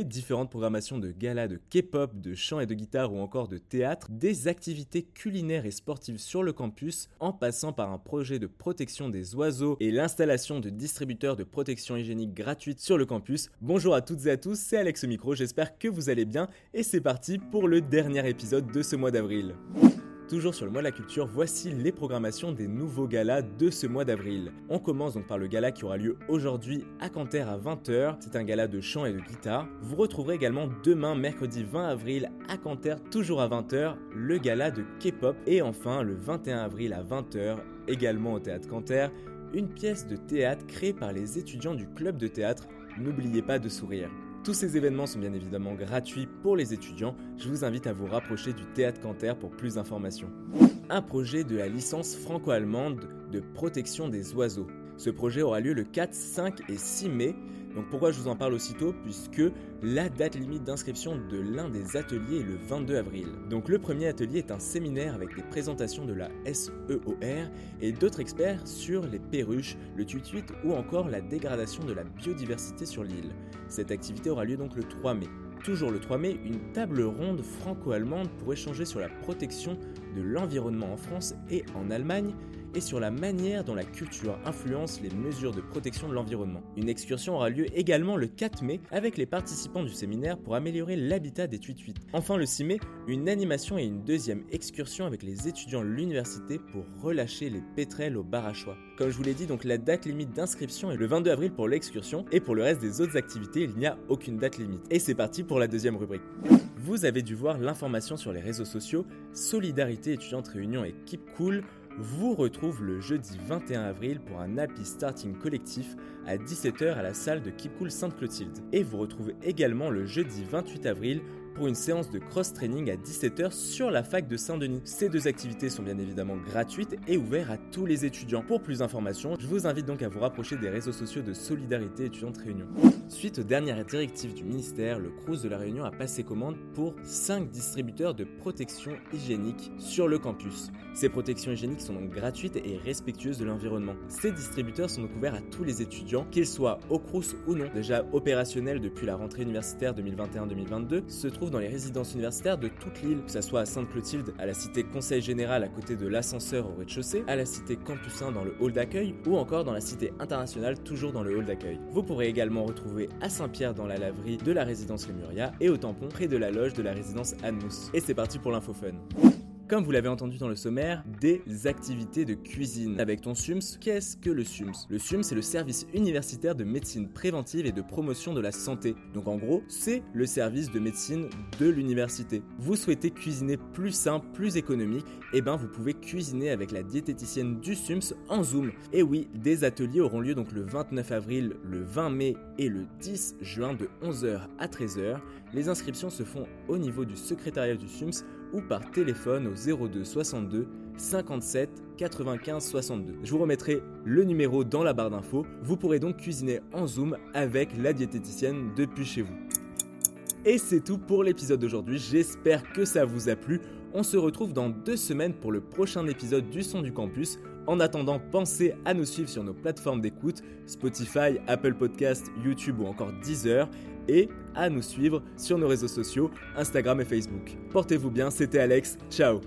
différentes programmations de galas de K-pop, de chant et de guitare ou encore de théâtre, des activités culinaires et sportives sur le campus, en passant par un projet de protection des oiseaux et l'installation de distributeurs de protection hygiénique gratuite sur le campus. Bonjour à toutes et à tous, c'est Alex au micro, j'espère que vous allez bien et c'est parti pour le dernier épisode de ce mois d'avril. Toujours sur le mois de la culture, voici les programmations des nouveaux galas de ce mois d'avril. On commence donc par le gala qui aura lieu aujourd'hui à Canter à 20h. C'est un gala de chant et de guitare. Vous retrouverez également demain, mercredi 20 avril, à Canter, toujours à 20h, le gala de K-pop. Et enfin, le 21 avril à 20h, également au théâtre Canter, une pièce de théâtre créée par les étudiants du club de théâtre. N'oubliez pas de sourire. Tous ces événements sont bien évidemment gratuits pour les étudiants. Je vous invite à vous rapprocher du Théâtre Canter pour plus d'informations. Un projet de la licence franco-allemande de protection des oiseaux. Ce projet aura lieu le 4, 5 et 6 mai donc pourquoi je vous en parle aussitôt? Puisque la date limite d'inscription de l'un des ateliers est le 22 avril. Donc le premier atelier est un séminaire avec des présentations de la SEOR et d'autres experts sur les perruches, le tuituit ou encore la dégradation de la biodiversité sur l'île. Cette activité aura lieu donc le 3 mai. Toujours le 3 mai, une table ronde franco-allemande pour échanger sur la protection de l'environnement en France et en Allemagne et sur la manière dont la culture influence les mesures de protection de l'environnement. Une excursion aura lieu également le 4 mai avec les participants du séminaire pour améliorer l'habitat des tuituites. Enfin le 6 mai, une animation et une deuxième excursion avec les étudiants de l'université pour relâcher les pétrels au barachois. Comme je vous l'ai dit, donc la date limite d'inscription est le 22 avril pour l'excursion et pour le reste des autres activités, il n'y a aucune date limite. Et c'est parti pour la deuxième rubrique. Vous avez dû voir l'information sur les réseaux sociaux, Solidarité étudiante réunion et Keep Cool vous retrouve le jeudi 21 avril pour un Happy Starting collectif à 17h à la salle de Keep Cool Sainte-Clotilde. Et vous retrouvez également le jeudi 28 avril pour une séance de cross-training à 17h sur la fac de Saint-Denis. Ces deux activités sont bien évidemment gratuites et ouvertes à tous les étudiants. Pour plus d'informations, je vous invite donc à vous rapprocher des réseaux sociaux de Solidarité étudiante Réunion. Suite aux dernières directives du ministère, le CRUS de la Réunion a passé commande pour 5 distributeurs de protection hygiénique sur le campus. Ces protections hygiéniques sont donc gratuites et respectueuses de l'environnement. Ces distributeurs sont donc ouverts à tous les étudiants, qu'ils soient au CRUS ou non. Déjà opérationnels depuis la rentrée universitaire 2021-2022, se trouvent dans les résidences universitaires de toute l'île, que ce soit à Sainte-Clotilde, à la cité Conseil Général à côté de l'ascenseur au rez-de-chaussée, à la cité Campus 1 dans le hall d'accueil, ou encore dans la cité internationale toujours dans le hall d'accueil. Vous pourrez également retrouver à Saint-Pierre dans la laverie de la résidence Lemuria et au tampon près de la loge de la résidence Anne-Mousse. Et c'est parti pour l'info fun comme vous l'avez entendu dans le sommaire, des activités de cuisine. Avec ton SUMS, qu'est-ce que le SUMS? Le SUMS, c'est le service universitaire de médecine préventive et de promotion de la santé. Donc en gros, c'est le service de médecine de l'université. Vous souhaitez cuisiner plus simple, plus économique, eh ben vous pouvez cuisiner avec la diététicienne du SUMS en Zoom. Et oui, des ateliers auront lieu donc le 29 avril, le 20 mai et le 10 juin de 11h à 13h. Les inscriptions se font au niveau du secrétariat du SUMS ou par téléphone au 02 62 57 95 62. Je vous remettrai le numéro dans la barre d'infos. Vous pourrez donc cuisiner en Zoom avec la diététicienne depuis chez vous. Et c'est tout pour l'épisode d'aujourd'hui, j'espère que ça vous a plu. On se retrouve dans deux semaines pour le prochain épisode du Son du Campus. En attendant, pensez à nous suivre sur nos plateformes d'écoute, Spotify, Apple Podcast, YouTube ou encore Deezer et à nous suivre sur nos réseaux sociaux, Instagram et Facebook. Portez-vous bien, c'était Alex, ciao